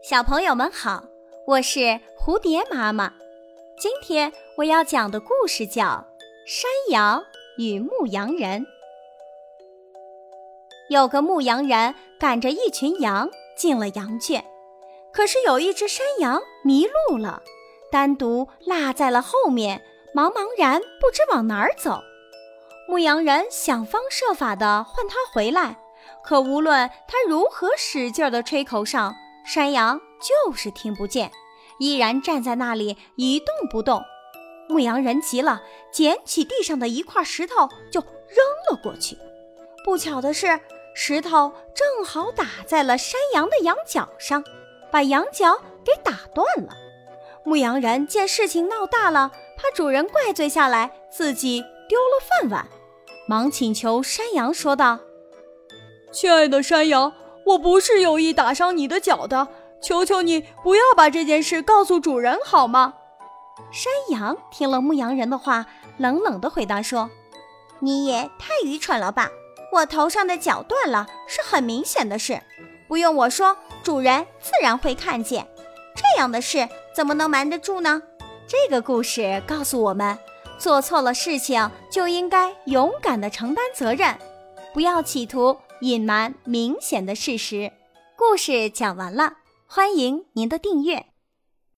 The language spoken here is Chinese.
小朋友们好，我是蝴蝶妈妈。今天我要讲的故事叫《山羊与牧羊人》。有个牧羊人赶着一群羊进了羊圈，可是有一只山羊迷路了，单独落在了后面，茫茫然不知往哪儿走。牧羊人想方设法的唤它回来，可无论他如何使劲的吹口哨。山羊就是听不见，依然站在那里一动不动。牧羊人急了，捡起地上的一块石头就扔了过去。不巧的是，石头正好打在了山羊的羊角上，把羊角给打断了。牧羊人见事情闹大了，怕主人怪罪下来，自己丢了饭碗，忙请求山羊说道：“亲爱的山羊。”我不是有意打伤你的脚的，求求你不要把这件事告诉主人好吗？山羊听了牧羊人的话，冷冷地回答说：“你也太愚蠢了吧！我头上的角断了是很明显的事，不用我说，主人自然会看见。这样的事怎么能瞒得住呢？”这个故事告诉我们，做错了事情就应该勇敢地承担责任，不要企图。隐瞒明显的事实，故事讲完了，欢迎您的订阅。